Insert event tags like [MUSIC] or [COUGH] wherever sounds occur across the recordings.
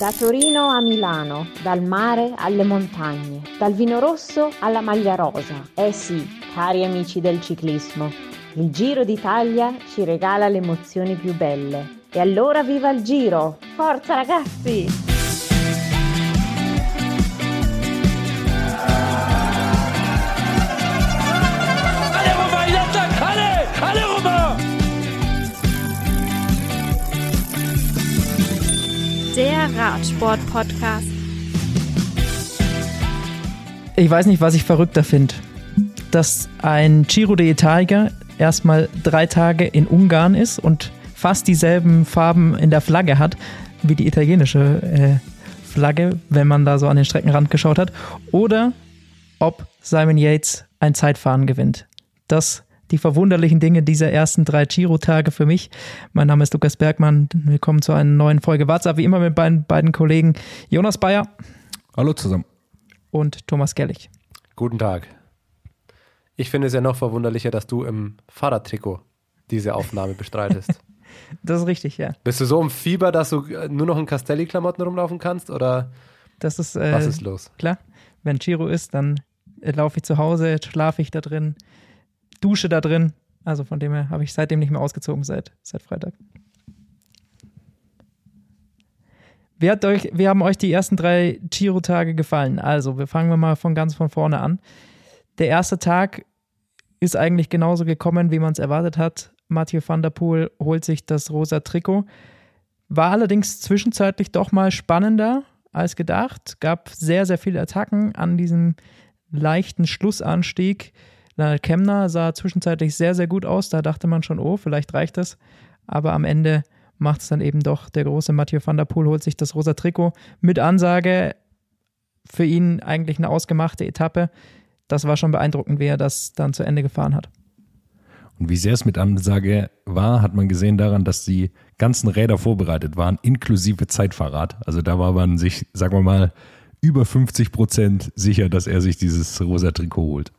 Da Torino a Milano, dal mare alle montagne, dal vino rosso alla maglia rosa. Eh sì, cari amici del ciclismo, il Giro d'Italia ci regala le emozioni più belle. E allora viva il Giro! Forza ragazzi! Der Radsport-Podcast. Ich weiß nicht, was ich verrückter finde. Dass ein Giro d'Italia erstmal drei Tage in Ungarn ist und fast dieselben Farben in der Flagge hat wie die italienische äh, Flagge, wenn man da so an den Streckenrand geschaut hat. Oder ob Simon Yates ein Zeitfahren gewinnt. Das die verwunderlichen Dinge dieser ersten drei Giro-Tage für mich. Mein Name ist Lukas Bergmann. Willkommen zu einer neuen Folge WhatsApp, wie immer mit beiden, beiden Kollegen Jonas Bayer. Hallo zusammen. Und Thomas Gellig. Guten Tag. Ich finde es ja noch verwunderlicher, dass du im Fahrradtrikot diese Aufnahme bestreitest. [LAUGHS] das ist richtig, ja. Bist du so im Fieber, dass du nur noch in Castelli-Klamotten rumlaufen kannst? Oder das ist, äh, was ist los? Klar, wenn Giro ist, dann laufe ich zu Hause, schlafe ich da drin, Dusche da drin. Also von dem her habe ich seitdem nicht mehr ausgezogen seit, seit Freitag. Wie, hat euch, wie haben euch die ersten drei Giro-Tage gefallen? Also, wir fangen wir mal von ganz von vorne an. Der erste Tag ist eigentlich genauso gekommen, wie man es erwartet hat. Mathieu van der Poel holt sich das rosa Trikot. War allerdings zwischenzeitlich doch mal spannender als gedacht. Gab sehr, sehr viele Attacken an diesem leichten Schlussanstieg. Leonard Kemner sah zwischenzeitlich sehr, sehr gut aus. Da dachte man schon, oh, vielleicht reicht das. Aber am Ende macht es dann eben doch der große Mathieu van der Poel, holt sich das rosa Trikot mit Ansage. Für ihn eigentlich eine ausgemachte Etappe. Das war schon beeindruckend, wie er das dann zu Ende gefahren hat. Und wie sehr es mit Ansage war, hat man gesehen daran, dass die ganzen Räder vorbereitet waren, inklusive Zeitfahrrad. Also da war man sich, sagen wir mal, über 50 Prozent sicher, dass er sich dieses rosa Trikot holt.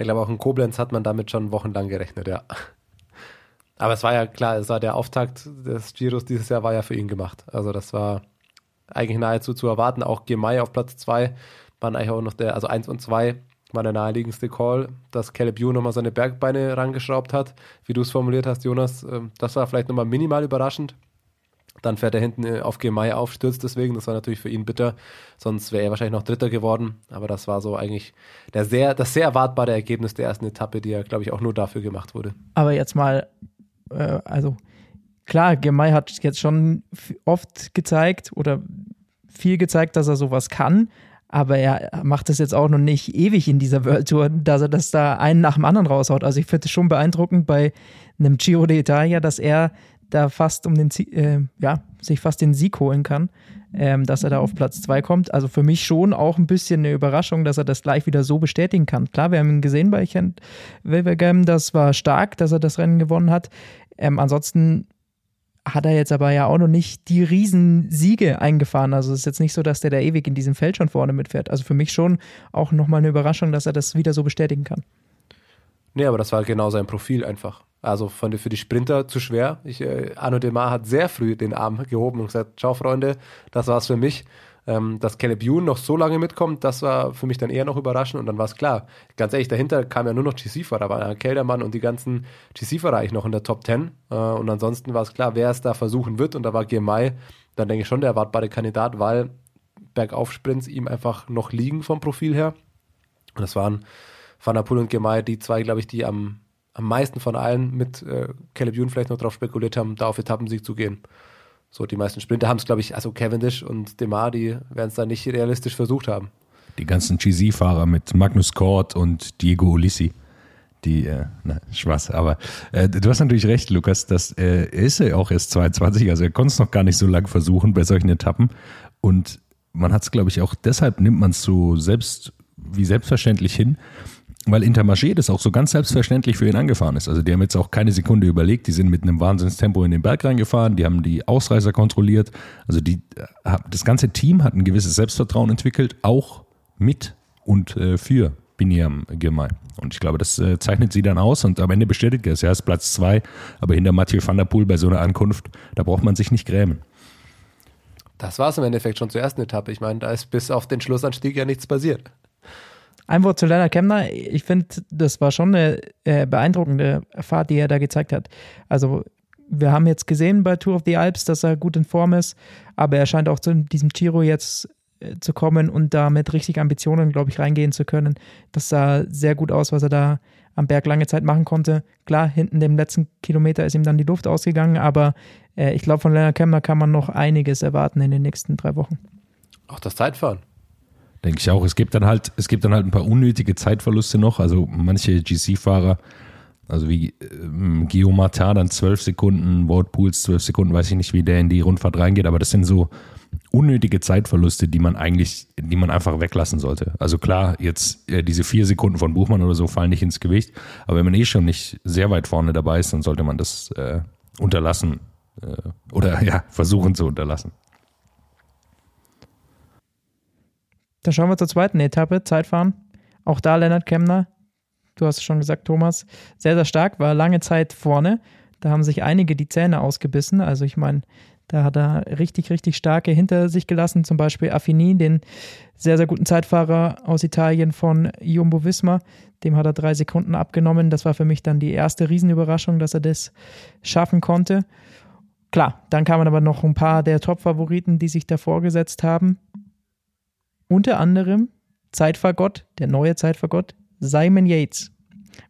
Ich glaube, auch in Koblenz hat man damit schon wochenlang gerechnet, ja. Aber es war ja klar, es war der Auftakt des Giros dieses Jahr war ja für ihn gemacht. Also das war eigentlich nahezu zu erwarten. Auch Gemay auf Platz 2 waren eigentlich auch noch der, also 1 und 2 war der naheliegendste Call, dass Caleb Ewan nochmal seine Bergbeine rangeschraubt hat, wie du es formuliert hast, Jonas. Ähm, das war vielleicht nochmal minimal überraschend. Dann fährt er hinten äh, auf Gemay auf, stürzt deswegen. Das war natürlich für ihn bitter. Sonst wäre er wahrscheinlich noch Dritter geworden. Aber das war so eigentlich der sehr, das sehr erwartbare Ergebnis der ersten Etappe, die ja, glaube ich, auch nur dafür gemacht wurde. Aber jetzt mal, äh, also klar, Gemay hat jetzt schon oft gezeigt oder viel gezeigt, dass er sowas kann. Aber er macht das jetzt auch noch nicht ewig in dieser World Tour, dass er das da einen nach dem anderen raushaut. Also ich finde es schon beeindruckend bei einem Giro d'Italia, dass er da fast um den, äh, ja, sich fast den Sieg holen kann, ähm, dass er da auf Platz 2 kommt. Also für mich schon auch ein bisschen eine Überraschung, dass er das gleich wieder so bestätigen kann. Klar, wir haben ihn gesehen bei Kent Wevergem, das war stark, dass er das Rennen gewonnen hat. Ähm, ansonsten hat er jetzt aber ja auch noch nicht die Riesensiege eingefahren. Also es ist jetzt nicht so, dass der da ewig in diesem Feld schon vorne mitfährt. Also für mich schon auch nochmal eine Überraschung, dass er das wieder so bestätigen kann. Nee, aber das war genau sein Profil einfach. Also von, für die Sprinter zu schwer. Ich, äh, Arno Demar hat sehr früh den Arm gehoben und gesagt, ciao Freunde, das war's für mich. Ähm, dass Caleb Ewan noch so lange mitkommt, das war für mich dann eher noch überraschend und dann war es klar. Ganz ehrlich, dahinter kam ja nur noch GC-Fahrer, da war Keldermann und die ganzen GC-Fahrer eigentlich noch in der Top 10 äh, und ansonsten war es klar, wer es da versuchen wird und da war Girmay dann denke ich schon der erwartbare Kandidat, weil Bergaufsprints ihm einfach noch liegen vom Profil her und das waren Van der Poel und Girmay die zwei, glaube ich, die am am meisten von allen mit äh, Caleb Ewan vielleicht noch darauf spekuliert haben, da auf Etappensieg zu gehen. So, die meisten Sprinter haben es, glaube ich, also Cavendish und Demar, die werden es da nicht realistisch versucht haben. Die ganzen GC-Fahrer mit Magnus Kort und Diego Ulissi. Die, äh, na, Spaß, aber äh, du hast natürlich recht, Lukas, dass äh, ist ja auch erst 22, also er konnte es noch gar nicht so lange versuchen bei solchen Etappen. Und man hat es, glaube ich, auch deshalb nimmt man es so selbst wie selbstverständlich hin, weil Intermarché das auch so ganz selbstverständlich für ihn angefahren ist. Also die haben jetzt auch keine Sekunde überlegt, die sind mit einem Wahnsinnstempo in den Berg reingefahren, die haben die Ausreißer kontrolliert. Also die, äh, das ganze Team hat ein gewisses Selbstvertrauen entwickelt, auch mit und äh, für Biniam Girmay. Und ich glaube, das äh, zeichnet sie dann aus und am Ende bestätigt er es. Er ist Platz zwei, aber hinter Mathieu van der Poel bei so einer Ankunft, da braucht man sich nicht grämen. Das war es im Endeffekt schon zur ersten Etappe. Ich meine, da ist bis auf den Schlussanstieg ja nichts passiert. Ein Wort zu Lennart Kemner. Ich finde, das war schon eine äh, beeindruckende Fahrt, die er da gezeigt hat. Also, wir haben jetzt gesehen bei Tour of the Alps, dass er gut in Form ist, aber er scheint auch zu diesem Giro jetzt äh, zu kommen und da mit richtig Ambitionen, glaube ich, reingehen zu können. Das sah sehr gut aus, was er da am Berg lange Zeit machen konnte. Klar, hinten dem letzten Kilometer ist ihm dann die Luft ausgegangen, aber äh, ich glaube, von Lennart Kemner kann man noch einiges erwarten in den nächsten drei Wochen. Auch das Zeitfahren. Denke ich auch. Es gibt dann halt, es gibt dann halt ein paar unnötige Zeitverluste noch. Also manche GC-Fahrer, also wie ähm, Martin, dann zwölf Sekunden, Wout Pools zwölf Sekunden, weiß ich nicht, wie der in die Rundfahrt reingeht, aber das sind so unnötige Zeitverluste, die man eigentlich, die man einfach weglassen sollte. Also klar, jetzt äh, diese vier Sekunden von Buchmann oder so fallen nicht ins Gewicht, aber wenn man eh schon nicht sehr weit vorne dabei ist, dann sollte man das äh, unterlassen äh, oder [LAUGHS] ja, versuchen zu unterlassen. Dann schauen wir zur zweiten Etappe, Zeitfahren. Auch da Lennart Kemner, du hast es schon gesagt, Thomas, sehr, sehr stark, war lange Zeit vorne. Da haben sich einige die Zähne ausgebissen. Also ich meine, da hat er richtig, richtig starke hinter sich gelassen. Zum Beispiel Affini, den sehr, sehr guten Zeitfahrer aus Italien von Jumbo Visma. Dem hat er drei Sekunden abgenommen. Das war für mich dann die erste Riesenüberraschung, dass er das schaffen konnte. Klar, dann kamen aber noch ein paar der Top-Favoriten, die sich davor gesetzt haben. Unter anderem Zeitfahrgott, der neue Zeitfahrgott, Simon Yates.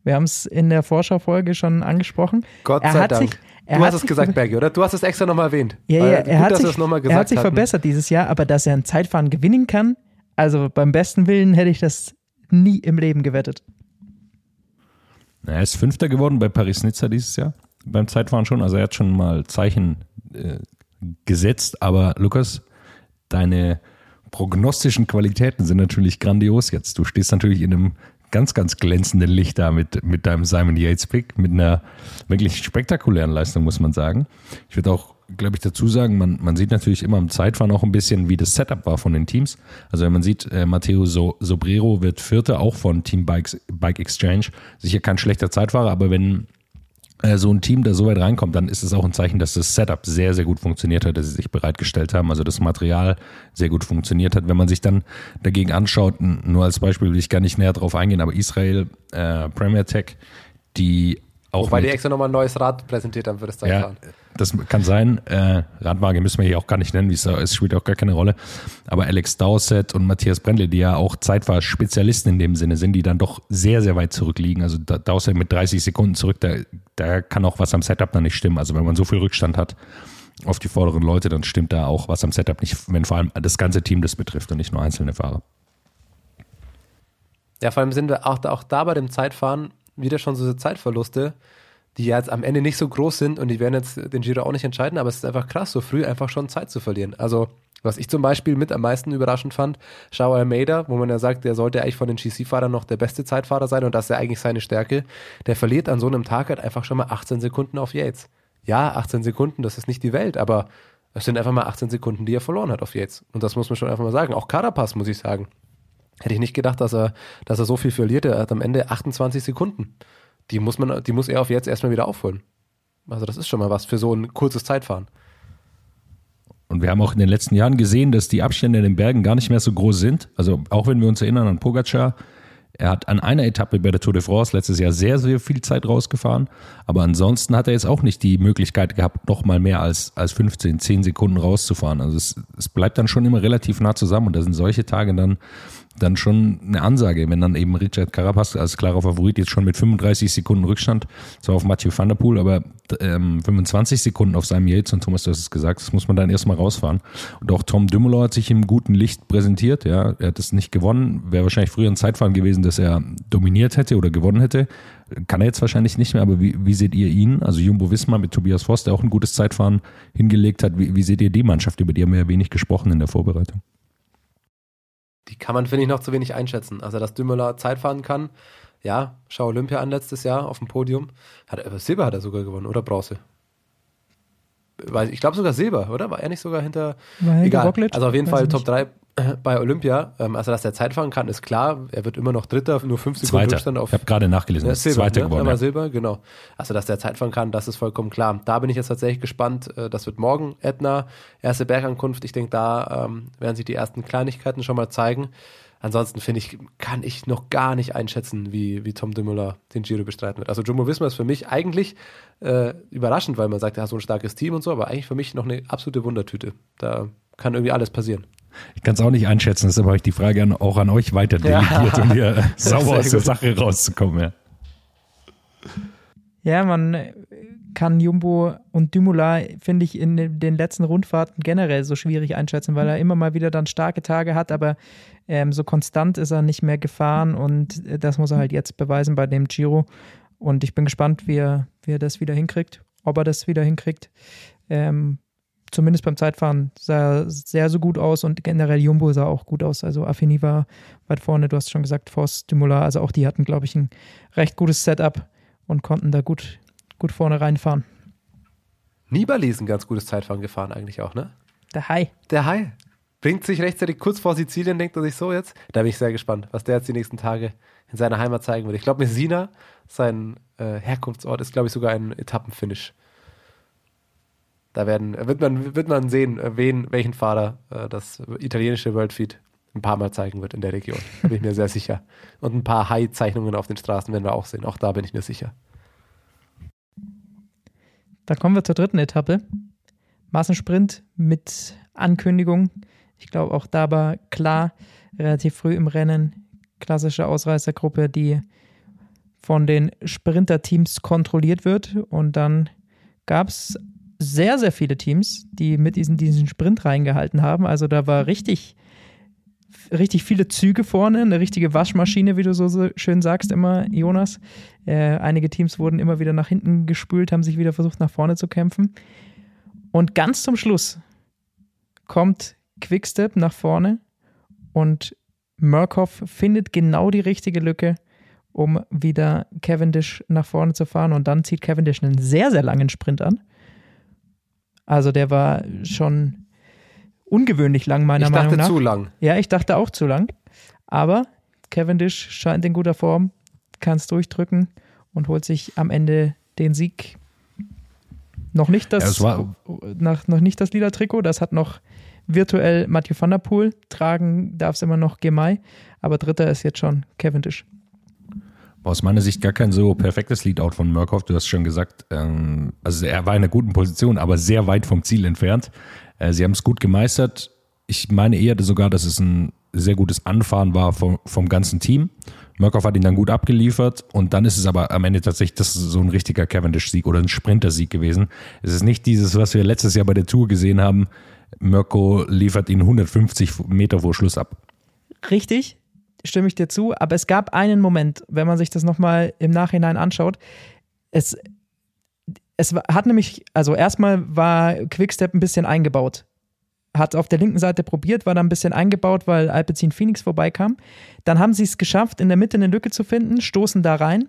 Wir haben es in der Vorschaufolge schon angesprochen. Gott er sei hat Dank. Sich, er du hat hast es gesagt, Bergi, oder? Du hast es extra nochmal erwähnt. Ja, ja, gut, er hat dass wir sich, er gesagt hat sich hatten. verbessert dieses Jahr, aber dass er ein Zeitfahren gewinnen kann, also beim besten Willen hätte ich das nie im Leben gewettet. Er ist Fünfter geworden bei Paris-Nizza dieses Jahr, beim Zeitfahren schon. Also er hat schon mal Zeichen äh, gesetzt. Aber Lukas, deine prognostischen Qualitäten sind natürlich grandios jetzt. Du stehst natürlich in einem ganz, ganz glänzenden Licht da mit, mit deinem Simon Yates-Pick, mit einer wirklich spektakulären Leistung, muss man sagen. Ich würde auch, glaube ich, dazu sagen, man, man sieht natürlich immer im Zeitfahren auch ein bisschen, wie das Setup war von den Teams. Also wenn man sieht, äh, Matteo so Sobrero wird Vierter, auch von Team Bikes, Bike Exchange. Sicher kein schlechter Zeitfahrer, aber wenn so ein Team da so weit reinkommt, dann ist es auch ein Zeichen, dass das Setup sehr, sehr gut funktioniert hat, dass sie sich bereitgestellt haben, also das Material sehr gut funktioniert hat. Wenn man sich dann dagegen anschaut, nur als Beispiel will ich gar nicht näher drauf eingehen, aber Israel, äh, Premier Tech, die auch Wobei die extra nochmal ein neues Rad präsentiert haben für das ja, Zeitfahren. Das kann sein. Äh, Radwaage müssen wir hier auch gar nicht nennen, wie es ist, spielt auch gar keine Rolle. Aber Alex Dowsett und Matthias Brendle, die ja auch Zeitfahr-Spezialisten in dem Sinne sind, die dann doch sehr, sehr weit zurückliegen. Also Dowsett mit 30 Sekunden zurück, da, da kann auch was am Setup dann nicht stimmen. Also wenn man so viel Rückstand hat auf die vorderen Leute, dann stimmt da auch was am Setup nicht, wenn vor allem das ganze Team das betrifft und nicht nur einzelne Fahrer. Ja, vor allem sind wir auch, da- auch da bei dem Zeitfahren wieder schon so Zeitverluste, die jetzt am Ende nicht so groß sind und die werden jetzt den Giro auch nicht entscheiden, aber es ist einfach krass, so früh einfach schon Zeit zu verlieren. Also, was ich zum Beispiel mit am meisten überraschend fand, Schau Almeida, wo man ja sagt, der sollte eigentlich von den GC-Fahrern noch der beste Zeitfahrer sein und das ist ja eigentlich seine Stärke, der verliert an so einem Tag halt einfach schon mal 18 Sekunden auf Yates. Ja, 18 Sekunden, das ist nicht die Welt, aber es sind einfach mal 18 Sekunden, die er verloren hat auf Yates. Und das muss man schon einfach mal sagen. Auch Carapaz, muss ich sagen. Hätte ich nicht gedacht, dass er, dass er so viel verliert. Er hat am Ende 28 Sekunden. Die muss man, die muss er auf jetzt erstmal wieder aufholen. Also das ist schon mal was für so ein kurzes Zeitfahren. Und wir haben auch in den letzten Jahren gesehen, dass die Abstände in den Bergen gar nicht mehr so groß sind. Also auch wenn wir uns erinnern an Pogacar, er hat an einer Etappe bei der Tour de France letztes Jahr sehr, sehr viel Zeit rausgefahren. Aber ansonsten hat er jetzt auch nicht die Möglichkeit gehabt, noch mal mehr als, als 15, 10 Sekunden rauszufahren. Also es, es bleibt dann schon immer relativ nah zusammen und da sind solche Tage dann, dann schon eine Ansage, wenn dann eben Richard Carapaz als klarer Favorit jetzt schon mit 35 Sekunden Rückstand, zwar auf Mathieu van der Poel, aber ähm, 25 Sekunden auf seinem Yates und Thomas, du hast es gesagt, das muss man dann erstmal rausfahren. Und auch Tom Dumoulin hat sich im guten Licht präsentiert, ja, er hat es nicht gewonnen, wäre wahrscheinlich früher ein Zeitfahren gewesen, dass er dominiert hätte oder gewonnen hätte. Kann er jetzt wahrscheinlich nicht mehr, aber wie, wie seht ihr ihn? Also Jumbo Wismar mit Tobias Voss, der auch ein gutes Zeitfahren hingelegt hat. Wie, wie seht ihr die Mannschaft? Über die haben wir ja wenig gesprochen in der Vorbereitung. Die kann man, finde ich, noch zu wenig einschätzen. Also, dass Dümmler Zeit fahren kann. Ja, schau Olympia an letztes Jahr auf dem Podium. Hat er, Silber hat er sogar gewonnen oder Bronze? Weil ich glaube sogar Silber, oder? War er nicht sogar hinter. Helge Egal. Roglic? Also auf jeden Weiß Fall Top nicht. 3. bei Olympia. Ähm, also, dass er Zeit fahren kann, ist klar. Er wird immer noch Dritter, nur fünf Sekunden Zweiter. Rückstand auf. Ich habe gerade nachgelesen, ist Silber, Zweiter ne? geworden. Aber Ja. Silber, genau. Also, dass der Zeit fahren kann, das ist vollkommen klar. Da bin ich jetzt tatsächlich gespannt. Äh, Das wird morgen Etna, erste Bergankunft. Ich denke, da ähm, werden sich die ersten Kleinigkeiten schon mal zeigen. Ansonsten finde ich, kann ich noch gar nicht einschätzen, wie, wie Tom Dumoulin den Giro bestreiten wird. Also Jumbo Visma ist für mich eigentlich äh, überraschend, weil man sagt, er hat so ein starkes Team und so, aber eigentlich für mich noch eine absolute Wundertüte. Da kann irgendwie alles passieren. Ich kann es auch nicht einschätzen, deshalb habe ich die Frage an, auch an euch weiter Ja. delegiert, um hier [LAUGHS] sauber aus der. Sache rauszukommen. Ja. Ja, man kann Jumbo und Dumoulin, finde ich, in den- letzten Rundfahrten generell so schwierig einschätzen, weil er immer mal wieder dann starke Tage hat, aber ähm, so konstant ist er nicht mehr gefahren und äh, das muss er halt jetzt beweisen bei dem Giro. Und ich bin gespannt, wie er, wie er das wieder hinkriegt, ob er das wieder hinkriegt. Ähm, zumindest beim Zeitfahren sah er sehr so gut aus und generell Jumbo sah auch gut aus. Also Affini war weit vorne, du hast schon gesagt, Voss, Dumoulin, also auch die hatten, glaube ich, ein recht gutes Setup und konnten da gut, gut vorne reinfahren. Nibali ist ein ganz gutes Zeitfahren gefahren eigentlich auch, ne? Der Hai. Der Hai bringt sich rechtzeitig kurz vor Sizilien, denkt er sich so jetzt. Da bin ich sehr gespannt, was der jetzt die nächsten Tage in seiner Heimat zeigen wird. Ich glaube, Messina, sein äh, Herkunftsort, ist, glaube ich, sogar ein Etappenfinish. Da werden, wird, man, wird man sehen, äh, wen, welchen Fahrer äh, das italienische Worldfeed ein paar Mal zeigen wird in der Region. Da bin ich mir sehr sicher. Und ein paar Hai-Zeichnungen auf den Straßen werden wir auch sehen. Auch da bin ich mir sicher. Da kommen wir zur dritten Etappe. Massensprint mit Ankündigung. Ich glaube, auch da war klar, relativ früh im Rennen, klassische Ausreißergruppe, die von den Sprinterteams kontrolliert wird. Und dann gab es sehr, sehr viele Teams, die mit diesen, diesen Sprint reingehalten haben. Also da war richtig, richtig viele Züge vorne, eine richtige Waschmaschine, wie du so, so schön sagst immer, Jonas. Äh, einige Teams wurden immer wieder nach hinten gespült, haben sich wieder versucht, nach vorne zu kämpfen. Und ganz zum Schluss kommt Quickstep nach vorne und Murkoff findet genau die richtige Lücke, um wieder Cavendish nach vorne zu fahren. Und dann zieht Cavendish einen sehr, sehr langen Sprint an. Also der war schon ungewöhnlich lang, meiner ich Meinung dachte nach. zu lang. Ja, ich dachte auch zu lang. Aber Cavendish scheint in guter Form, kann es durchdrücken und holt sich am Ende den Sieg. Noch nicht das, Ja, war- nach, noch nicht das lila Trikot, das hat noch virtuell Mathieu van der Poel. Tragen darf es immer noch Gemei, aber dritter ist jetzt schon Cavendish. War aus meiner Sicht gar kein so perfektes Leadout von Murkoff. Du hast schon gesagt, ähm, also er war in einer guten Position, aber sehr weit vom Ziel entfernt. Äh, sie haben es gut gemeistert. Ich meine eher sogar, dass es ein sehr gutes Anfahren war vom, vom ganzen Team. Murkoff hat ihn dann gut abgeliefert und dann ist es aber am Ende tatsächlich das so ein richtiger Cavendish-Sieg oder ein Sprinter-Sieg gewesen. Es ist nicht dieses, was wir letztes Jahr bei der Tour gesehen haben. Mirko liefert ihn 150 Meter vor Schluss ab. Richtig, stimme ich dir zu, aber es gab einen Moment, wenn man sich das nochmal im Nachhinein anschaut. Es, es hat nämlich, also erstmal war Quickstep ein bisschen eingebaut. Hat auf der linken Seite probiert, war dann ein bisschen eingebaut, weil Alpecin Phoenix vorbeikam. Dann haben sie es geschafft, in der Mitte eine Lücke zu finden, stoßen da rein.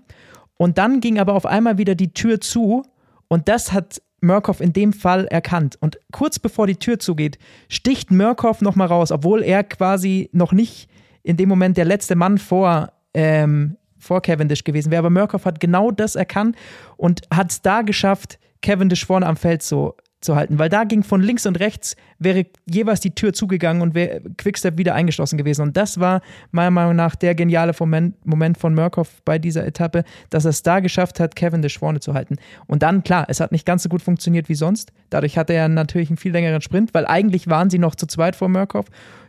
Und dann ging aber auf einmal wieder die Tür zu und das hat Murkoff in dem Fall erkannt. Und kurz bevor die Tür zugeht, sticht Murkoff nochmal raus, obwohl er quasi noch nicht in dem Moment der letzte Mann vor, ähm, vor Cavendish gewesen wäre. Aber Murkoff hat genau das erkannt und hat es da geschafft, Cavendish vorne am Feld so zu halten, weil da ging von links und rechts, wäre jeweils die Tür zugegangen und wäre Quickstep wieder eingeschlossen gewesen. Und das war meiner Meinung nach der geniale Moment, Moment von Murkoff bei dieser Etappe, dass er es da geschafft hat, Cavendish vorne zu halten. Und dann, klar, es hat nicht ganz so gut funktioniert wie sonst. Dadurch hatte er natürlich einen viel längeren Sprint, weil eigentlich waren sie noch zu zweit vor Murkoff,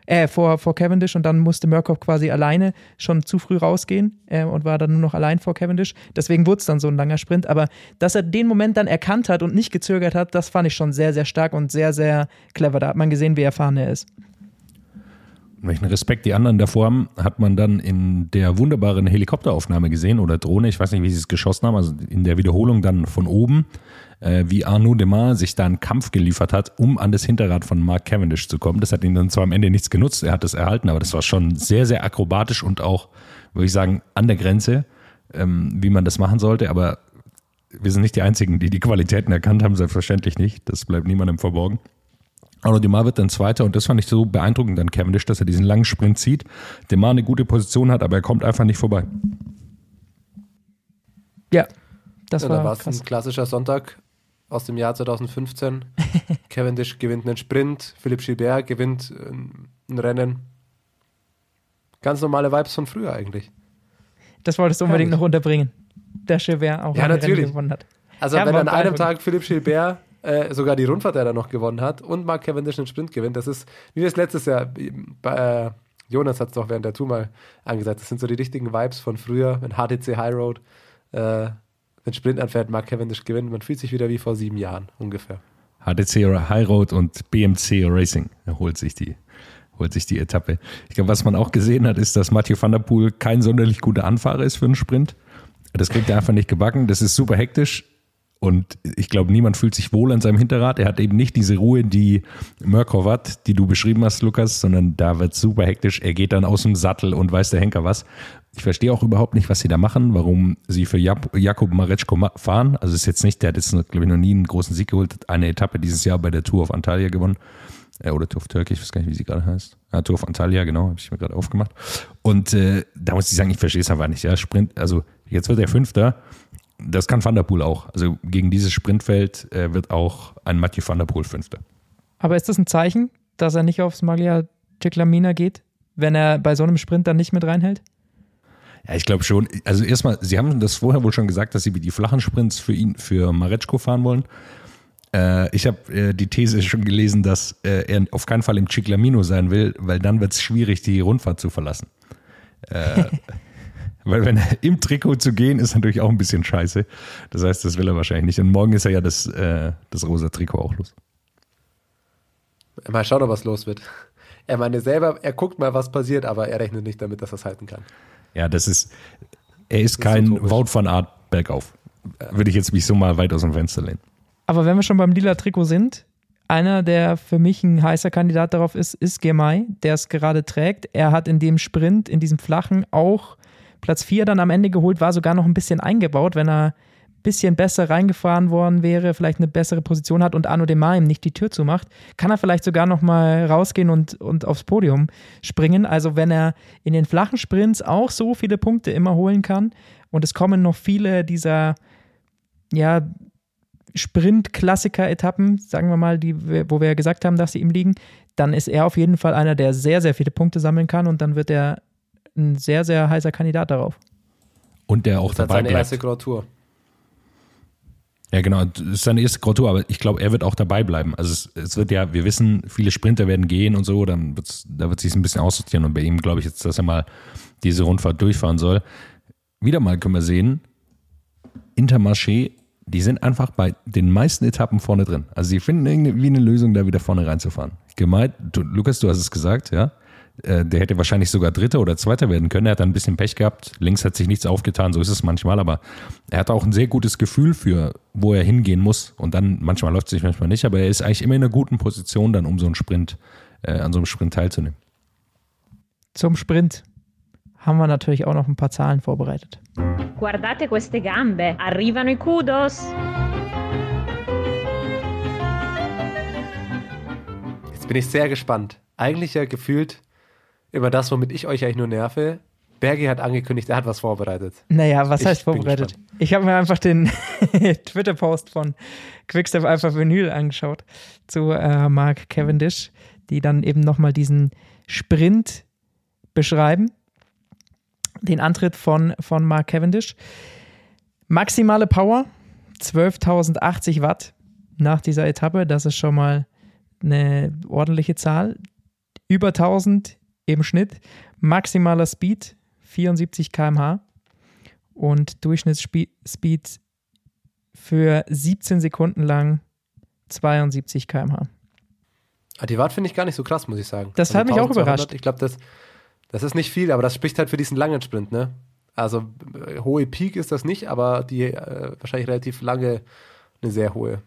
äh, vor, vor Cavendish und dann musste Murkoff quasi alleine schon zu früh rausgehen äh, und war dann nur noch allein vor Cavendish. Deswegen wurde es dann so ein langer Sprint. Aber dass er den Moment dann erkannt hat und nicht gezögert hat, das fand ich schon sehr, sehr stark und sehr, sehr clever. Da hat man gesehen, wie erfahren er ist. Welchen Respekt die anderen davor haben, hat man dann in der wunderbaren Helikopteraufnahme gesehen oder Drohne, ich weiß nicht, wie sie es geschossen haben, also in der Wiederholung dann von oben, äh, wie Arnaud Demar sich da einen Kampf geliefert hat, um an das Hinterrad von Mark Cavendish zu kommen. Das hat ihm dann zwar am Ende nichts genutzt, er hat es erhalten, aber das war schon sehr, sehr akrobatisch und auch, würde ich sagen, an der Grenze, ähm, wie man das machen sollte, aber wir sind nicht die Einzigen, die die Qualitäten erkannt haben, selbstverständlich nicht. Das bleibt niemandem verborgen. Arno Demar wird dann Zweiter und das fand ich so beeindruckend an Cavendish, dass er diesen langen Sprint zieht. Demar eine gute Position hat, aber er kommt einfach nicht vorbei. Ja, das ja, war da war es krass. ein klassischer Sonntag aus dem Jahr 2015. [LAUGHS] Cavendish gewinnt einen Sprint, Philipp Gilbert gewinnt ein Rennen. Ganz normale Vibes von früher eigentlich. Das wolltest du unbedingt noch unterbringen. Der Chevert auch Ja, ein Rennen natürlich. gewonnen hat. Also Ja, wenn an einem. Tag Philipp Gilbert äh, sogar die Rundfahrt der da noch gewonnen hat und Mark Cavendish einen Sprint gewinnt, das ist, wie es letztes Jahr, bei, äh, Jonas hat es doch während der Tour mal angesagt, das sind so die richtigen Vibes von früher, wenn HTC High Road äh, den Sprint anfährt, Mark Cavendish gewinnt, man fühlt sich wieder wie vor sieben Jahren ungefähr. HTC High Road und BMC Racing holt sich die, holt sich die Etappe. Ich glaube, was man auch gesehen hat, ist, dass Mathieu van der Poel kein sonderlich guter Anfahrer ist für einen Sprint. Das kriegt er einfach nicht gebacken. Das ist super hektisch. Und ich glaube, niemand fühlt sich wohl an seinem Hinterrad. Er hat eben nicht diese Ruhe, die Murkow hat, die du beschrieben hast, Lukas, sondern da wird super hektisch. Er geht dann aus dem Sattel und weiß der Henker was. Ich verstehe auch überhaupt nicht, was sie da machen, warum sie für Jak- Jakub Mareczko ma- fahren. Also ist jetzt nicht, der hat jetzt, glaube ich, noch nie einen großen Sieg geholt, hat eine Etappe dieses Jahr bei der Tour auf Antalya gewonnen. Äh, oder Tour of Turkey, ich weiß gar nicht, wie sie gerade heißt. Ja, Tour of Antalya, genau, habe ich mir gerade aufgemacht. Und äh, da muss ich sagen, ich verstehe es einfach nicht. Ja, Sprint, also jetzt wird er Fünfter. Das kann Van der Poel auch. Also gegen dieses Sprintfeld äh, wird auch ein Mathieu Van der Poel Fünfter. Aber ist das ein Zeichen, dass er nicht aufs Maglia Ciclamina geht, wenn er bei so einem Sprint dann nicht mit reinhält? Ja, ich glaube schon. Also erstmal, sie haben das vorher wohl schon gesagt, dass sie die flachen Sprints für ihn, für Mareczko fahren wollen. Äh, ich habe äh, die These schon gelesen, dass äh, er auf keinen Fall im Ciclamino sein will, weil dann wird es schwierig, die Rundfahrt zu verlassen. [LAUGHS] Weil wenn er im Trikot zu gehen, ist natürlich auch ein bisschen scheiße. Das heißt, das will er wahrscheinlich nicht. Und morgen ist er ja das, äh, das rosa Trikot auch los. Mal schauen, ob was los wird. Er meine selber, er guckt mal, was passiert, aber er rechnet nicht damit, dass er es halten kann. Ja, das ist, er ist ist kein utopisch. Wout van Art bergauf. Würde ich jetzt mich so mal weit aus dem Fenster lehnen. Aber wenn wir schon beim lila Trikot sind, einer, der für mich ein heißer Kandidat darauf ist, ist Gemay, der es gerade trägt. Er hat in dem Sprint, in diesem flachen, auch Platz 4 dann am Ende geholt, war sogar noch ein bisschen eingebaut, wenn er ein bisschen besser reingefahren worden wäre, vielleicht eine bessere Position hat und Arno Demar ihm nicht die Tür zumacht, kann er vielleicht sogar noch mal rausgehen und, und aufs Podium springen. Also wenn er in den flachen Sprints auch so viele Punkte immer holen kann und es kommen noch viele dieser ja, Sprint-Klassiker-Etappen, sagen wir mal, die, wo wir ja gesagt haben, dass sie ihm liegen, dann ist er auf jeden Fall einer, der sehr, sehr viele Punkte sammeln kann und dann wird er ein sehr, sehr heißer Kandidat darauf. Und der auch Das ist dabei seine bleibt. erste Grand Tour. Ja, genau. Das ist seine erste Grand Tour, aber ich glaube, er wird auch dabei bleiben. Also es, es wird ja, wir wissen, viele Sprinter werden gehen und so, dann wird's, da wird sich ein bisschen aussortieren und bei ihm glaube ich jetzt, dass er mal diese Rundfahrt durchfahren soll. Wieder mal können wir sehen, Intermarché, die sind einfach bei den meisten Etappen vorne drin. Also sie finden irgendwie eine Lösung, da wieder vorne reinzufahren. Gemeint, du, Lukas, du hast es gesagt, ja. Äh, Der hätte wahrscheinlich sogar Dritter oder Zweiter werden können. Er hat dann ein bisschen Pech gehabt. Links hat sich nichts aufgetan, so ist es manchmal, aber er hat auch ein sehr gutes Gefühl für, wo er hingehen muss. Und dann, manchmal läuft es sich, manchmal nicht, aber er ist eigentlich immer in einer guten Position, dann um so einen Sprint, äh, an so einem Sprint teilzunehmen. Zum Sprint haben wir natürlich auch noch ein paar Zahlen vorbereitet. Guardate queste gambe, arrivano i kudos. Jetzt bin ich sehr gespannt. Eigentlich ja gefühlt immer das, womit ich euch eigentlich nur nerve. Bergi hat angekündigt, er hat was vorbereitet. Naja, was Ich heißt vorbereitet? Ich habe mir einfach den [LAUGHS] Twitter-Post von Quickstep einfach Vinyl angeschaut zu äh, Mark Cavendish, die dann eben nochmal diesen Sprint beschreiben. Den Antritt von, von Mark Cavendish. Maximale Power, 12.080 Watt nach dieser Etappe. Das ist schon mal eine ordentliche Zahl. Über 1000 im Schnitt. Maximaler Speed, 74 km/h und Durchschnittsspeed für 17 Sekunden lang 72 km/h. Ah, Die Watt finde ich gar nicht so krass, muss ich sagen. Das hat mich auch 1200, überrascht. Ich glaube, das, das ist nicht viel, aber das spricht halt für diesen langen Sprint, ne? Also äh, hohe Peak ist das nicht, aber die äh, wahrscheinlich relativ lange eine sehr hohe.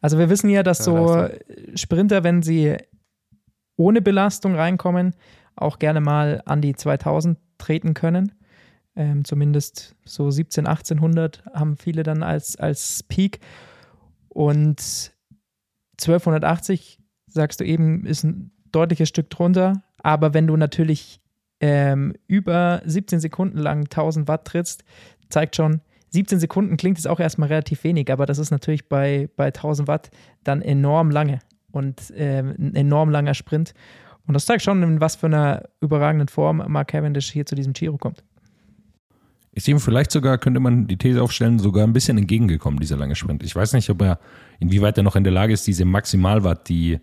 Also wir wissen ja, dass so. Sprinter, wenn sie ohne Belastung reinkommen, auch gerne mal an die 2000 treten können. Ähm, zumindest so 17, 1800 haben viele dann als, als Peak. Und 1280 sagst du eben, ist ein deutliches Stück drunter. Aber wenn du natürlich ähm, über 17 Sekunden lang 1000 Watt trittst, zeigt schon, 17 Sekunden klingt jetzt auch erstmal relativ wenig, aber das ist natürlich bei, bei 1000 Watt dann enorm lange und äh, ein enorm langer Sprint. Und das zeigt schon, in was für einer überragenden Form Mark Cavendish hier zu diesem Giro kommt. Ist ihm vielleicht sogar, könnte man die These aufstellen, sogar ein bisschen entgegengekommen, dieser lange Sprint. Ich weiß nicht, ob er, inwieweit er noch in der Lage ist, diese Maximalwatt, die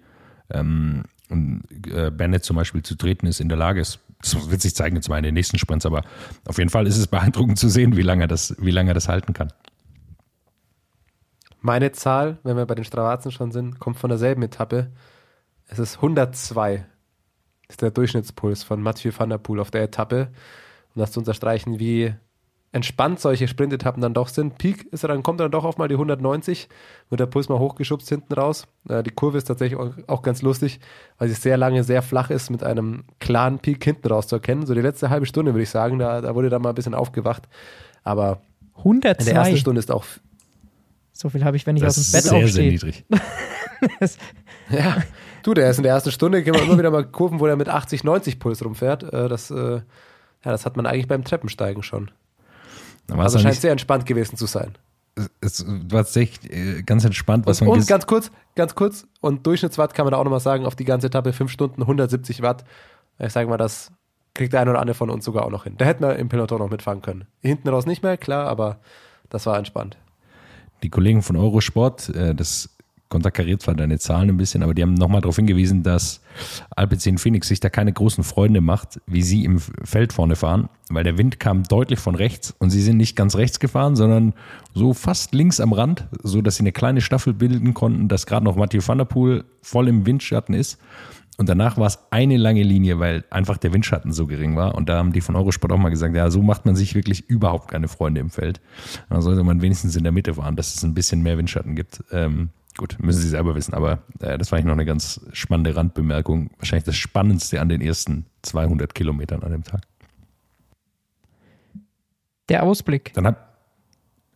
ähm, äh, Bennett zum Beispiel zu treten ist, in der Lage ist. Das wird sich zeigen, jetzt mal in den nächsten Sprints, aber auf jeden Fall ist es beeindruckend zu sehen, wie lange das, wie lange er das halten kann. Meine Zahl, wenn wir bei den Stravazen schon sind, kommt von derselben Etappe. Es ist 102. Das ist der Durchschnittspuls von Mathieu van der Poel auf der Etappe. Um das zu unterstreichen, wie entspannt solche Sprintetappen dann doch sind. Peak ist er dann, kommt er dann doch auf mal die 190, wird der Puls mal hochgeschubst hinten raus. Äh, die Kurve ist tatsächlich auch, ganz lustig, weil sie sehr lange sehr flach ist, mit einem klaren Peak hinten raus zu erkennen. So die letzte halbe Stunde, würde ich sagen, da, da wurde da mal ein bisschen aufgewacht. Aber 102. in der ersten Stunde ist auch. So viel habe ich, wenn ich das aus dem Bett sehr, aufstehe. Sehr niedrig. [LAUGHS] ja, du, der ist in der ersten Stunde, können wir immer wieder mal Kurven, wo er mit 80, 90 Puls rumfährt. Äh, das, äh, ja, das hat man eigentlich beim Treppensteigen schon. Also scheint sehr entspannt gewesen zu sein. Es war tatsächlich äh, ganz entspannt, was und, man Und ganz kurz, ganz kurz, und Durchschnittswatt kann man da auch nochmal sagen, auf die ganze Etappe 5 Stunden 170 Watt. Ich sage mal, das kriegt der eine oder andere von uns sogar auch noch hin. Da hätten wir im Peloton noch mitfahren können. Hinten raus nicht mehr, klar, aber das war entspannt. Die Kollegen von Eurosport, äh, das konterkariert zwar deine Zahlen ein bisschen, aber die haben nochmal darauf hingewiesen, dass Alpecin Phoenix sich da keine großen Freunde macht, wie sie im Feld vorne fahren, weil der Wind kam deutlich von rechts und sie sind nicht ganz rechts gefahren, sondern so fast links am Rand, so dass sie eine kleine Staffel bilden konnten, dass gerade noch Mathieu van der Poel voll im Windschatten ist. Und danach war es eine lange Linie, weil einfach der Windschatten so gering war. Und da haben die von Eurosport auch mal gesagt, ja, so macht man sich wirklich überhaupt keine Freunde im Feld. Da sollte man wenigstens in der Mitte fahren, dass es ein bisschen mehr Windschatten gibt. Ähm, Gut, müssen Sie selber wissen, aber äh, das war eigentlich noch eine ganz spannende Randbemerkung. Wahrscheinlich das Spannendste an den ersten 200 Kilometern an dem Tag. Der Ausblick. Dann hab,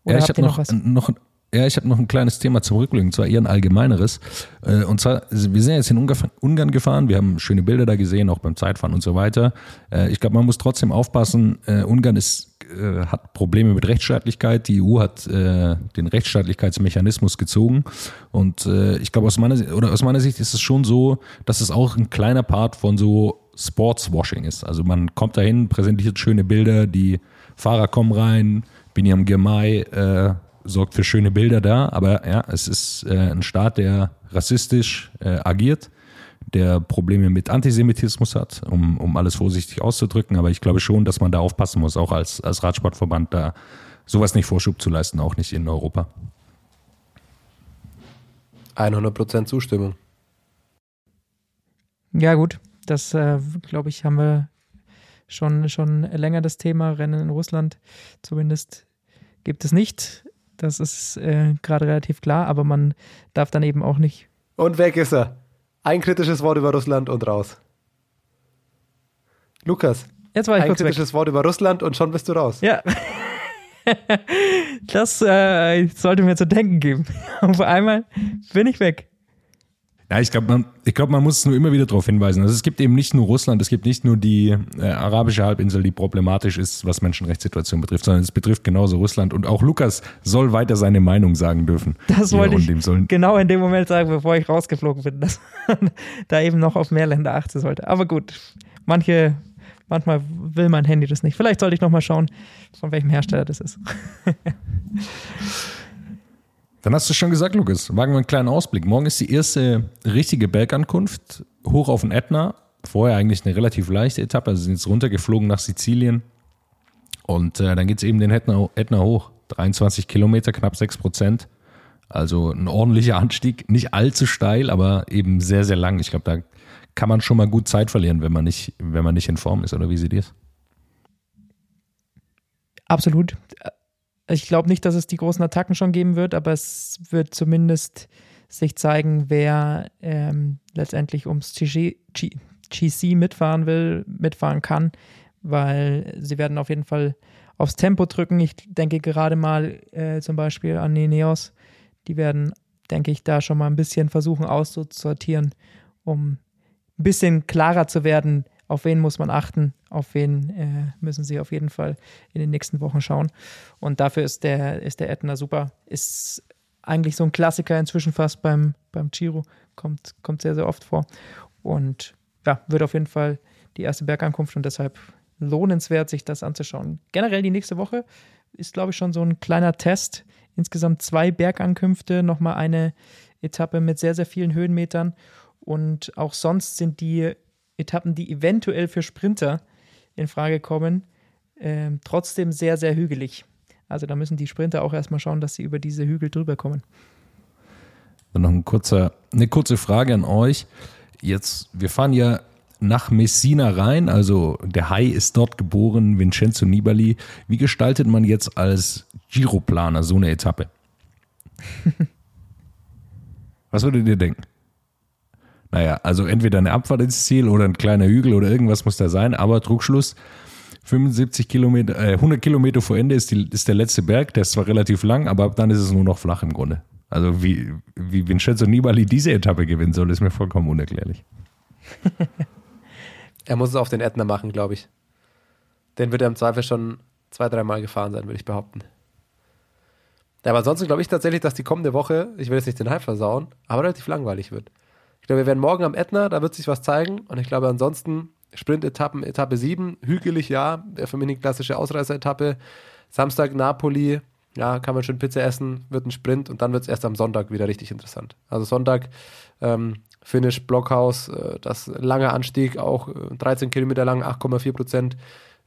ja, ich habe noch, noch, noch, ja, ich habe noch ein kleines Thema zum Rückblick, und zwar eher ein allgemeineres. Äh, und zwar, wir sind jetzt in Ungarn gefahren, wir haben schöne Bilder da gesehen, auch beim Zeitfahren und so weiter. Äh, ich glaube, man muss trotzdem aufpassen, äh, Ungarn ist hat Probleme mit Rechtsstaatlichkeit. Die EU hat den Rechtsstaatlichkeitsmechanismus gezogen. Und ich glaube, aus meiner, oder aus meiner Sicht ist es schon so, dass es auch ein kleiner Part von so Sportswashing ist. Also man kommt dahin, präsentiert schöne Bilder, die Fahrer kommen rein, Binyam Girmay äh, sorgt für schöne Bilder da, aber ja, es ist äh, ein Staat, der rassistisch äh, agiert, der Probleme mit Antisemitismus hat, um, um alles vorsichtig auszudrücken. Aber ich glaube schon, dass man da aufpassen muss, auch als, als Radsportverband, da sowas nicht Vorschub zu leisten, auch nicht in Europa. 100% Zustimmung. Ja, gut. Das, äh, glaube ich, haben wir schon, schon länger das Thema. Rennen in Russland zumindest gibt es nicht. Das ist äh, gerade relativ klar, aber man darf dann eben auch nicht. Und weg ist er. Ein kritisches Wort über Russland und raus. Lukas. Jetzt war ich ein kurz kritisches weg. Wort über Russland und schon bist du raus. Ja. [LAUGHS] das äh, sollte mir zu denken geben. [LAUGHS] Auf einmal bin ich weg. Ja, ich glaube, man, ich glaub, man muss nur immer wieder darauf hinweisen. Also es gibt eben nicht nur Russland, es gibt nicht nur die äh, arabische Halbinsel, die problematisch ist, was Menschenrechtssituation betrifft, sondern es betrifft genauso Russland. Und auch Lukas soll weiter seine Meinung sagen dürfen. Das wollte ich genau in dem Moment sagen, bevor ich rausgeflogen bin, [LAUGHS] dass man da eben noch auf mehr Länder achten sollte. Aber gut, manche, manchmal will mein Handy das nicht. Vielleicht sollte ich noch mal schauen, von welchem Hersteller das ist. [LAUGHS] Dann hast du schon gesagt, Lukas, wagen wir einen kleinen Ausblick. Morgen ist die erste richtige Bergankunft hoch auf den Ätna. Vorher eigentlich eine relativ leichte Etappe, also sind jetzt runtergeflogen nach Sizilien. Und äh, dann geht es eben den Ätna, Ätna hoch. 23 Kilometer, knapp 6 Prozent. Also ein ordentlicher Anstieg. Nicht allzu steil, aber eben sehr, sehr lang. Ich glaube, da kann man schon mal gut Zeit verlieren, wenn man nicht, wenn man nicht in Form ist. Oder wie seht ihr es? Absolut. Ich glaube nicht, dass es die großen Attacken schon geben wird, aber es wird zumindest sich zeigen, wer ähm, letztendlich ums GC, GC mitfahren will, mitfahren kann, weil sie werden auf jeden Fall aufs Tempo drücken. Ich denke gerade mal äh, zum Beispiel an Ineos. Die werden, denke ich, da schon mal ein bisschen versuchen auszusortieren um ein bisschen klarer zu werden, auf wen muss man achten, auf wen äh, müssen sie auf jeden Fall in den nächsten Wochen schauen. Und dafür ist der, ist der Ätna super. Ist eigentlich so ein Klassiker inzwischen fast beim, beim Giro. Kommt, kommt sehr, sehr oft vor. Und ja, wird auf jeden Fall die erste Bergankunft und deshalb lohnenswert, sich das anzuschauen. Generell die nächste Woche ist, glaube ich, schon so ein kleiner Test. Insgesamt zwei Bergankünfte, nochmal eine Etappe mit sehr, sehr vielen Höhenmetern. Und auch sonst sind die Etappen, die eventuell für Sprinter in Frage kommen, äh, trotzdem sehr, sehr hügelig. Also da müssen die Sprinter auch erstmal schauen, dass sie über diese Hügel drüber kommen. Dann noch ein kurzer, eine kurze Frage an euch. Jetzt, wir fahren ja nach Messina rein, also der Hai ist dort geboren, Vincenzo Nibali. Wie gestaltet man jetzt als Giroplaner so eine Etappe? [LAUGHS] Was würdet ihr denken? Naja, also entweder eine Abfahrt ins Ziel oder ein kleiner Hügel oder irgendwas muss da sein, aber Druckschluss. 75 Kilometer, äh, 100 Kilometer vor Ende ist, die, ist der letzte Berg, der ist zwar relativ lang, aber ab dann ist es nur noch flach im Grunde. Also wie, wie Vincenzo Nibali diese Etappe gewinnen soll, ist mir vollkommen unerklärlich. [LAUGHS] er muss es auf den Ätna machen, glaube ich. Den wird er im Zweifel schon zwei, dreimal gefahren sein, würde ich behaupten. Ja, aber ansonsten glaube ich tatsächlich, dass die kommende Woche, ich will jetzt nicht den Hype versauen, aber relativ langweilig wird. Ich glaube, wir werden morgen am Ätna, da wird sich was zeigen. Und ich glaube, ansonsten Sprint-Etappen, Etappe 7, hügelig, ja, für mich eine klassische Ausreißer-Etappe. Samstag Napoli, ja, kann man schön Pizza essen, wird ein Sprint und dann wird es erst am Sonntag wieder richtig interessant. Also Sonntag, ähm, Finish, Blockhaus, äh, das lange Anstieg, auch äh, 13 Kilometer lang, 8,4 Prozent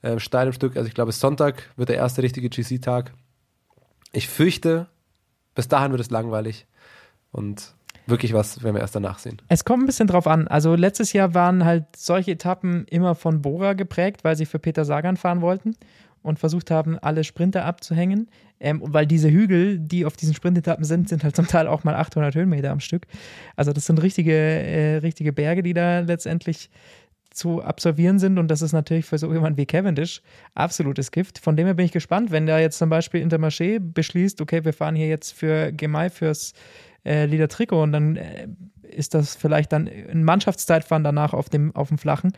äh, steil im Stück. Also ich glaube, Sonntag wird der erste richtige GC-Tag. Ich fürchte, bis dahin wird es langweilig. Und wirklich was werden wir erst danach sehen. Es kommt ein bisschen drauf an. Also letztes Jahr waren halt solche Etappen immer von Bora geprägt, weil sie für Peter Sagan fahren wollten und versucht haben, alle Sprinter abzuhängen. Ähm, weil diese Hügel, die auf diesen Sprintetappen sind, sind halt zum Teil auch mal 800 Höhenmeter am Stück. Also das sind richtige, äh, richtige Berge, die da letztendlich zu absolvieren sind und das ist natürlich für so jemanden wie Cavendish absolutes Gift. Von dem her bin ich gespannt, wenn da jetzt zum Beispiel Intermarché beschließt, okay, wir fahren hier jetzt für Gemei fürs äh, lila Trikot und dann äh, ist das vielleicht dann ein Mannschaftszeitfahren danach auf dem, auf dem Flachen,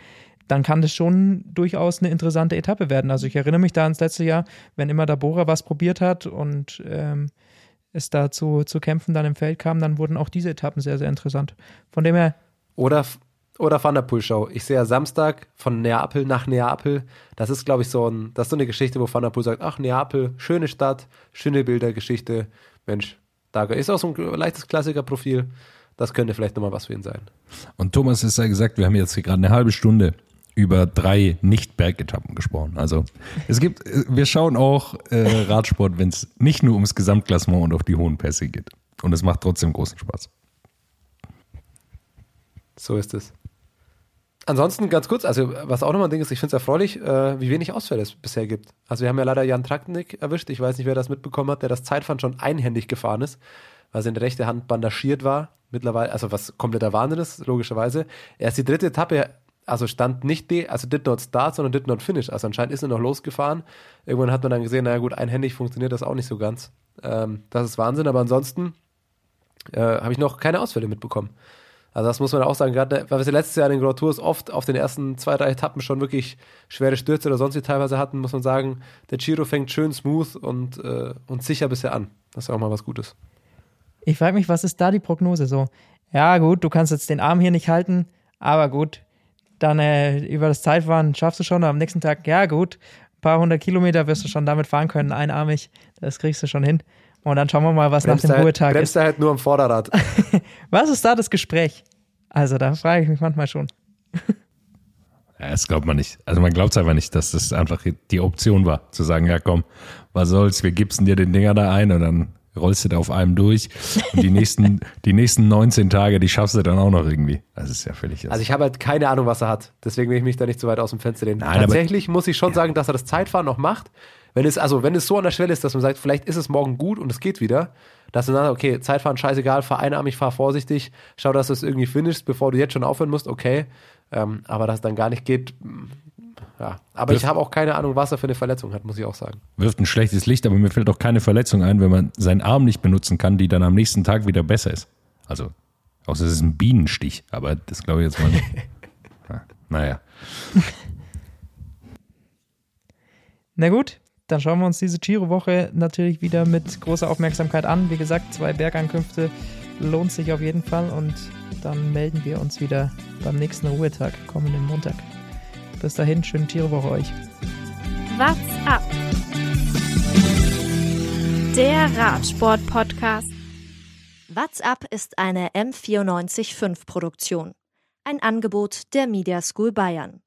dann kann das schon durchaus eine interessante Etappe werden. Also ich erinnere mich da ans letzte Jahr, wenn immer der Bora was probiert hat und ähm, es da zu, zu Kämpfen dann im Feld kam, dann wurden auch diese Etappen sehr, sehr interessant. Von dem her. Oder, oder Van der Poel-Show. Ich sehe ja Samstag von Neapel nach Neapel. Das ist, glaube ich, so, ein, das ist so eine Geschichte, wo Van der Poel sagt: Ach, Neapel, schöne Stadt, schöne Bilder, Geschichte. Mensch, da ist auch so ein leichtes Klassikerprofil. Das könnte vielleicht nochmal was für ihn sein. Und Thomas ist ja gesagt, wir haben jetzt hier gerade eine halbe Stunde über drei Nicht-Bergetappen gesprochen. Also es gibt, wir schauen auch äh, Radsport, wenn es nicht nur ums Gesamtklassement und auf die hohen Pässe geht. Und es macht trotzdem großen Spaß. So ist es. Ansonsten ganz kurz, also was auch nochmal ein Ding ist, ich finde es erfreulich, äh, wie wenig Ausfälle es bisher gibt. Also wir haben ja leider Jan Traknik erwischt, ich weiß nicht, wer das mitbekommen hat, der das Zeitfahren schon einhändig gefahren ist, weil seine rechte Hand bandagiert war. Mittlerweile, also was kompletter Wahnsinn ist, logischerweise. Er ist die dritte Etappe, also stand nicht D, also did not start, sondern did not finish. Also anscheinend ist er noch losgefahren. Irgendwann hat man dann gesehen, naja gut, einhändig funktioniert das auch nicht so ganz. Ähm, das ist Wahnsinn, aber ansonsten äh, habe ich noch keine Ausfälle mitbekommen. Also das muss man auch sagen, gerade weil wir letztes Jahr in den Grand Tours oft auf den ersten zwei, drei Etappen schon wirklich schwere Stürze oder sonst wie teilweise hatten, muss man sagen, der Giro fängt schön smooth und, äh, und sicher bisher an. Das ist auch mal was Gutes. Ich frage mich, was ist da die Prognose so? Ja gut, du kannst jetzt den Arm hier nicht halten, aber gut, dann äh, über das Zeitfahren schaffst du schon, am nächsten Tag, ja gut, ein paar hundert Kilometer wirst du schon damit fahren können, einarmig, das kriegst du schon hin. Und dann schauen wir mal, was bremst nach dem halt, Ruhetag bremst ist. Bremst halt nur am Vorderrad. [LAUGHS] was ist da das Gespräch? Also da frage ich mich manchmal schon. Ja, das glaubt man nicht. Also man glaubt es einfach nicht, dass das einfach die Option war, zu sagen, ja komm, was soll's, wir gipsen dir den Dinger da ein und dann rollst du da auf einem durch und die nächsten, [LAUGHS] die nächsten 19 Tage, die schaffst du dann auch noch irgendwie. Das ist ja völlig. Also ich habe halt keine Ahnung, was er hat. Deswegen will ich mich da nicht so weit aus dem Fenster lehnen. Nein, Tatsächlich muss ich schon ja. sagen, dass er das Zeitfahren noch macht. Wenn es, also wenn es so an der Schwelle ist, dass man sagt, vielleicht ist es morgen gut und es geht wieder, dass du dann sagst, okay, Zeitfahren scheißegal, fahr einarmig, fahr vorsichtig, schau, dass du es irgendwie finishst, bevor du jetzt schon aufhören musst, okay. Ähm, aber dass es dann gar nicht geht, ja. Aber Wirft, ich habe auch keine Ahnung, was er für eine Verletzung hat, muss ich auch sagen. Wirft ein schlechtes Licht, aber mir fällt auch keine Verletzung ein, wenn man seinen Arm nicht benutzen kann, die dann am nächsten Tag wieder besser ist. Also Außer es ist ein Bienenstich, aber das glaube ich jetzt mal nicht. [LAUGHS] Ja, naja. Na gut, dann schauen wir uns diese Giro-Woche natürlich wieder mit großer Aufmerksamkeit an. Wie gesagt, zwei Bergankünfte lohnt sich auf jeden Fall und dann melden wir uns wieder beim nächsten Ruhetag, kommenden Montag. Bis dahin, schöne Giro-Woche euch. What's up? Der Radsport-Podcast. What's up ist eine M945 Produktion. Ein Angebot der Media School Bayern.